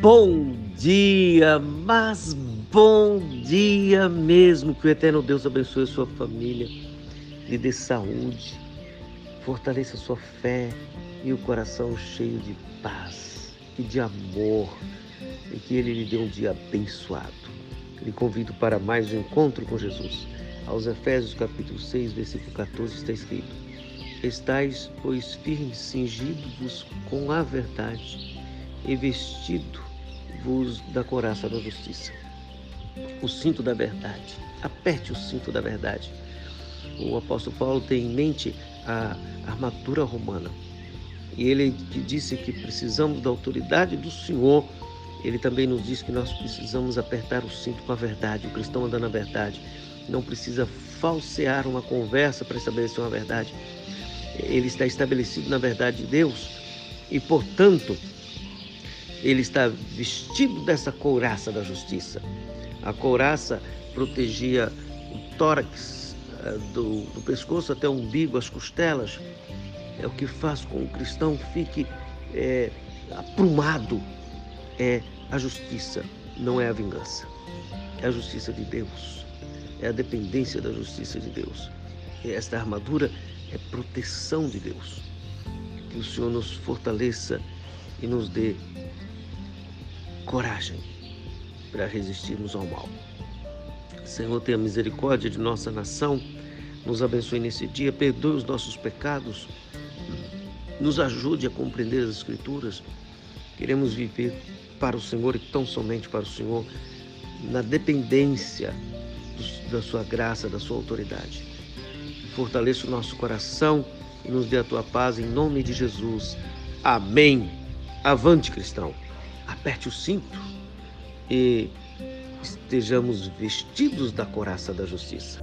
Bom dia, mas bom dia mesmo. Que o eterno Deus abençoe a sua família, lhe dê saúde, fortaleça a sua fé e o coração cheio de paz e de amor. E que ele lhe dê um dia abençoado. Lhe convido para mais um encontro com Jesus. Aos Efésios capítulo 6, versículo 14 está escrito: Estais, pois, firmes, cingidos com a verdade e vestido vos da coraça da justiça. O cinto da verdade. Aperte o cinto da verdade. O apóstolo Paulo tem em mente a armadura romana. E ele que disse que precisamos da autoridade do Senhor, ele também nos diz que nós precisamos apertar o cinto com a verdade. O cristão anda na verdade. Não precisa falsear uma conversa para estabelecer uma verdade. Ele está estabelecido na verdade de Deus e, portanto, ele está vestido dessa couraça da justiça. A couraça protegia o tórax eh, do, do pescoço até o umbigo, as costelas. É o que faz com que o cristão fique é, aprumado. É a justiça, não é a vingança. É a justiça de Deus. É a dependência da justiça de Deus. E esta armadura é proteção de Deus. Que o Senhor nos fortaleça e nos dê coragem para resistirmos ao mal. Senhor, tenha misericórdia de nossa nação, nos abençoe nesse dia, perdoe os nossos pecados, nos ajude a compreender as Escrituras. Queremos viver para o Senhor e tão somente para o Senhor, na dependência da Sua graça, da Sua autoridade. Fortaleça o nosso coração e nos dê a tua paz em nome de Jesus. Amém. Avante, cristão aperte o cinto e estejamos vestidos da coraça da justiça.